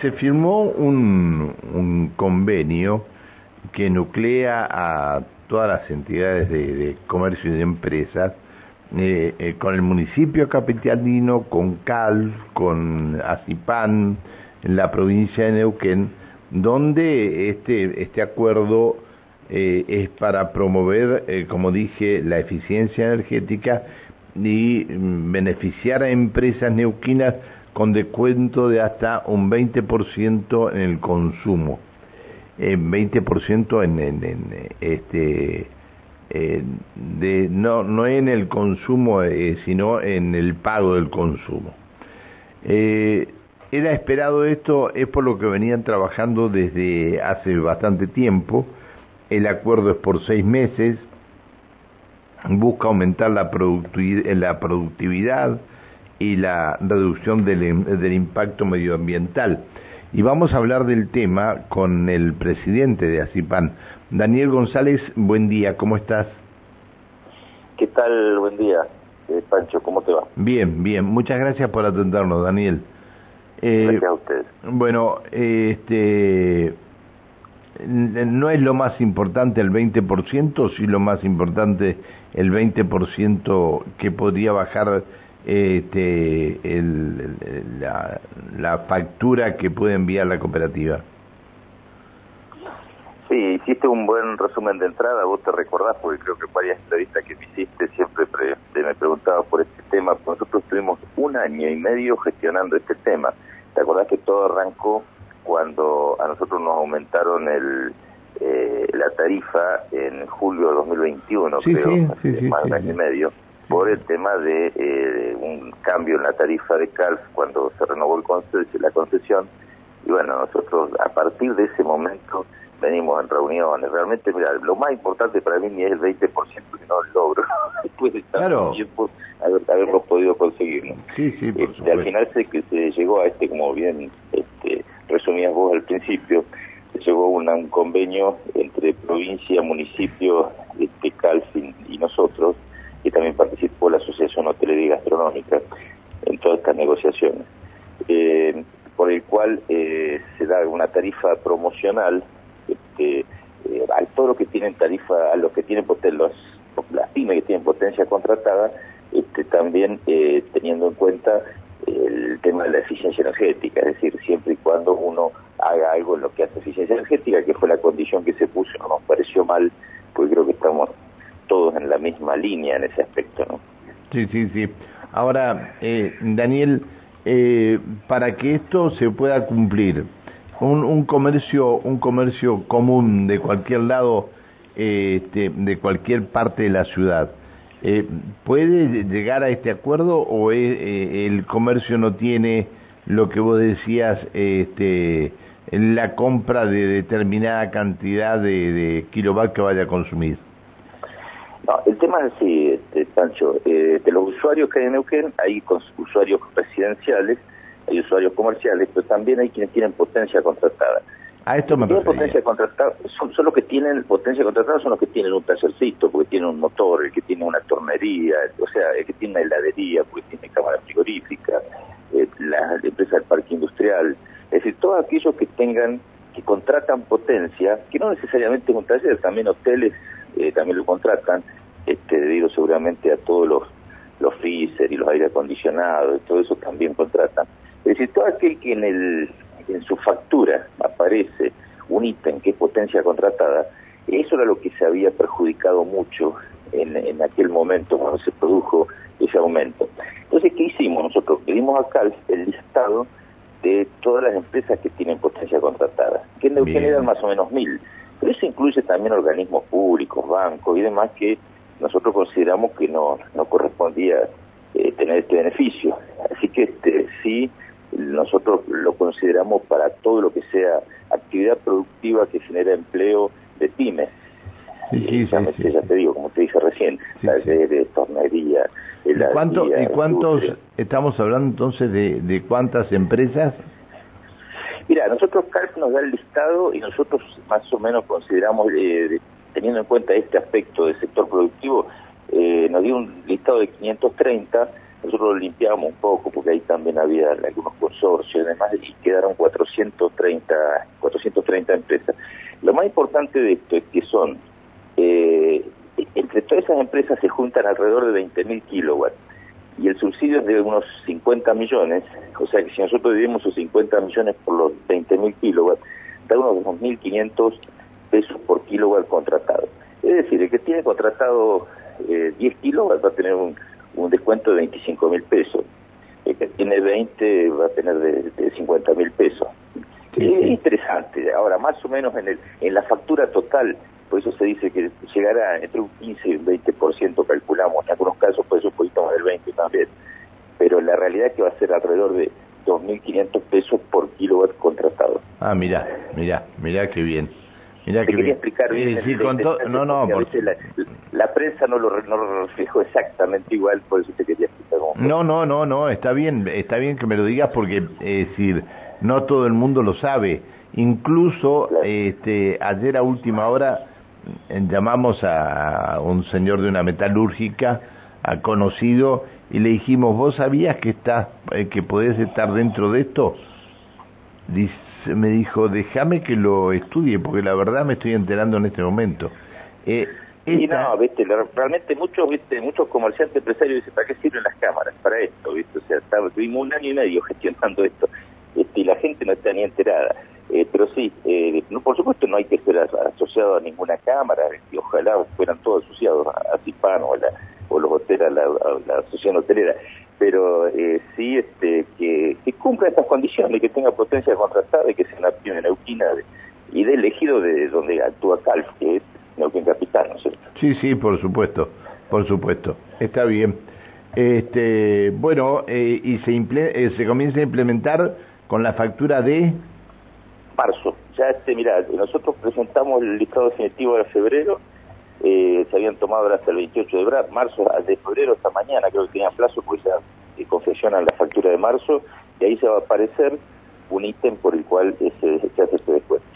se firmó un, convenio que nuclea a todas las entidades de, comercio y de empresas eh, eh, con el municipio capitalino, con CAL, con ACIPAN, en la provincia de Neuquén, donde este, este acuerdo eh, es para promover, como dije, la eficiencia energética y mm, beneficiar a empresas neuquinas con descuento de hasta un 20% en el consumo, en 20% en, en, este de no no en el consumo eh, sino en el pago del consumo. Eh, era esperado esto, es por lo que venían trabajando desde hace bastante tiempo. El acuerdo es por seis meses, busca aumentar la, la productividad y la reducción del, impacto medioambiental. Y vamos a hablar del tema con el presidente de ACIPAN, Daniel González. Buen día, ¿cómo estás? ¿Qué tal? Buen día, eh, Pancho, ¿cómo te va? Bien, bien. Muchas gracias por atendernos, Daniel. Eh, gracias a ustedes. Bueno, este no es lo más importante el 20%, sí lo más importante el 20% que podría bajar este, el, la, la factura que puede enviar la cooperativa. Sí, hiciste un buen resumen de entrada, vos te recordás, porque creo que varias entrevistas que me hiciste siempre me preguntabas por este tema, nosotros estuvimos un año y medio gestionando este tema. ¿Te acordás que todo arrancó cuando a nosotros nos aumentaron el, eh, la tarifa en julio de 2021, creo, más de un año y medio, por el tema de eh, un cambio en la tarifa de CALF cuando se renovó el la concesión. Y bueno, nosotros a partir de ese momento venimos en reuniones. Realmente, mira, lo más importante para mí es el 20% que no logro después de tanto tiempo haberlo podido conseguir. Sí, sí, este, al final que se llegó a este, como bien este, resumías vos al principio, se llegó a un convenio entre provincia, municipio, este, Calfin y nosotros, y también participó la Asociación Hotelería y Gastronómica en todas estas negociaciones, eh, por el cual eh, se da una tarifa promocional este, eh, a todos los que tienen tarifa, a los que tienen los, las pymes que tienen potencia contratada, este, también eh, teniendo en cuenta el tema de la eficiencia energética, es decir, siempre y cuando uno haga algo en lo que hace eficiencia energética, que fue la condición que se puso, no nos pareció mal, porque creo que estamos todos en la misma línea en ese aspecto, ¿no? Sí, sí, sí. Ahora, eh, Daniel, eh, para que esto se pueda cumplir, un, un comercio, un comercio común de cualquier lado, este, de cualquier parte de la ciudad, eh, ¿Puede llegar a este acuerdo o eh, el comercio no tiene lo que vos decías, este, la compra de determinada cantidad de, de kilowatt que vaya a consumir? No, el tema es así, este, Pancho. Eh, de los usuarios que hay en Neuquén, hay usuarios residenciales, hay usuarios comerciales, pero también hay quienes tienen potencia contratada. A esto me potencia contratada, son, los que tienen potencia contratada, son los que tienen un tacercito, porque tienen un motor, el que tiene una tornería, o sea, el que tiene una heladería, porque tiene cámara frigorífica, eh, la, empresa del parque industrial, es decir, todos aquellos que tengan, que contratan potencia, que no necesariamente es un taller, también hoteles eh, también lo contratan, este, debido seguramente a todos los, los freezer y los aire acondicionados, y todo eso también contratan. Es decir, todo aquel que en el en su factura aparece un ítem que es potencia contratada, eso era lo que se había perjudicado mucho en, en aquel momento cuando se produjo ese aumento. Entonces, ¿qué hicimos? Nosotros pedimos acá el listado de todas las empresas que tienen potencia contratada, que generan más o menos mil, pero eso incluye también organismos públicos, bancos y demás que nosotros consideramos que no, no correspondía eh, tener este beneficio. Así que este sí nosotros lo consideramos para todo lo que sea actividad productiva que genera empleo de pymes. Sí, sí, sí, ya te digo, como te dije recién, de tornería, ¿Y, cuánto, ¿Y cuántos, estamos hablando entonces de, de cuántas empresas? Mira, nosotros CARF nos da el listado y nosotros más o menos consideramos, eh, teniendo en cuenta este aspecto del sector productivo, eh, nos dio un listado de 530 nosotros lo limpiamos un poco porque ahí también había algunos consorcios y demás y quedaron 430, 430 empresas. Lo más importante de esto es que son, eh, entre todas esas empresas se juntan alrededor de 20.000 kilowatts y el subsidio es de unos 50 millones, o sea que si nosotros dividimos esos 50 millones por los 20.000 kilowatts, da unos 2.500 pesos por kilowatt contratado. Es decir, el que tiene contratado eh, 10 kilowatts va a tener un un descuento de 25 mil pesos. El que tiene 20 va a tener de, de 50 mil pesos. es interesante. Ahora, más o menos en, el, en la factura total, por eso se dice que llegará entre un 15 y un 20%, calculamos. En algunos casos puede ser un poquito más del 20 también. Pero la realidad es que va a ser alrededor de 2.500 pesos por kilowatt contratado. Ah, mira, mira, mira qué bien. Mira que quería explicar bien. no, no, la, prensa no lo, no reflejó exactamente igual, por eso te quería explicar. no, no, no, no, está bien, está bien que me lo digas porque, es decir, no todo el mundo lo sabe. Incluso, este, ayer a última hora llamamos a un señor de una metalúrgica, a conocido, y le dijimos, ¿vos sabías que estás, eh, que podés estar dentro de esto? Dice, me dijo, déjame que lo estudie, porque la verdad me estoy enterando en este momento. Eh, y no, viste, realmente muchos, viste, muchos comerciantes empresarios dicen, ¿para qué sirven las cámaras? Para esto, viste, o sea, tuvimos un año y medio gestionando esto, este, y la gente no está ni enterada. Eh, pero sí, eh, no, por supuesto no hay que ser asociado a ninguna cámara, y ojalá fueran todos asociados a, a o, a la, o los hoteles, a la, a la asociación hotelera, pero eh, sí este, que, que, cumpla estas condiciones, que tenga potencia contrastada y que sea una pyme neuquina y de elegido de donde actúa Calf, que es Neuquén Capital, ¿no es cierto? Sí, sí, por supuesto, por supuesto, está bien. Este, bueno, eh, y se, eh, se comienza a implementar con la factura de marzo. Ya este, mira, nosotros presentamos el listado definitivo de febrero eh, se habían tomado hasta el 28 de marzo, de febrero hasta mañana, creo que tenían plazo, pues ya eh, confeccionan la factura de marzo, y ahí se va a aparecer un ítem por el cual se, se hace este descuento.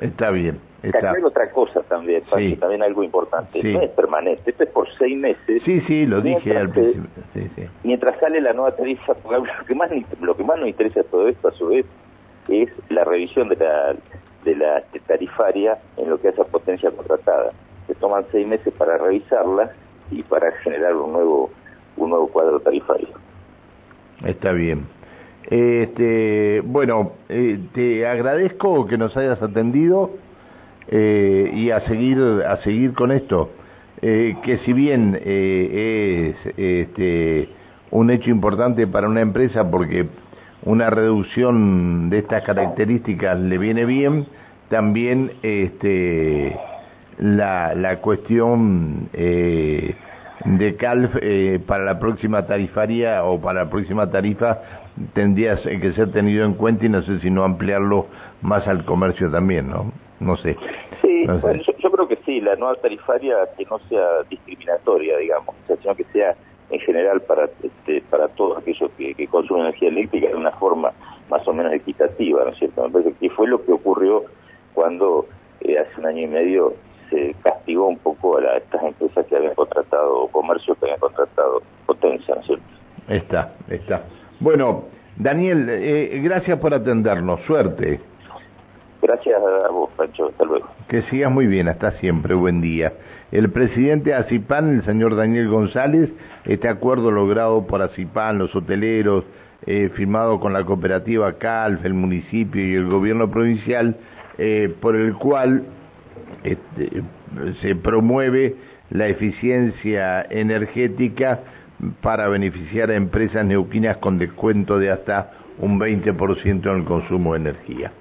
Está bien. Está. Hay otra cosa también, también algo importante. No es permanente, esto es por seis meses. Sí, sí, lo dije al principio. Mientras sale la nueva tarifa, lo que más lo que más nos interesa todo esto, a su vez, es la revisión de la, de la tarifaria en lo que hace a potencia contratada se toman seis meses para revisarla y para generar un nuevo un nuevo cuadro tarifario. Está bien. Este, bueno, eh, te agradezco que nos hayas atendido eh, y a seguir a seguir con esto, eh, que si bien es este, un hecho importante para una empresa porque una reducción de estas características le viene bien, también este la, la cuestión eh, de CALF eh, para la próxima tarifaria o para la próxima tarifa tendría que ser tenido en cuenta y no sé si no ampliarlo más al comercio también, ¿no? No sé. Sí, yo, creo que sí, la nueva tarifaria que no sea discriminatoria, digamos, sino que sea en general para este, para todos aquellos que, que consumen energía eléctrica de una forma más o menos equitativa, ¿no es cierto? Me parece que fue lo que ocurrió cuando eh, hace un año y medio se castigó un poco a, estas empresas que habían contratado, comercios que habían contratado potencia, ¿no es cierto? Está, está. Bueno, Daniel, eh, gracias por atendernos, suerte. Gracias a vos, Pancho, hasta luego. Que sigas muy bien, hasta siempre, buen día. El presidente de ACIPAN, el señor Daniel González, este acuerdo logrado por ACIPAN, los hoteleros, eh, firmado con la cooperativa CALF, el municipio y el gobierno provincial, eh, por el cual este, se promueve la eficiencia energética para beneficiar a empresas neuquinas con descuento de hasta un 20% en el consumo de energía.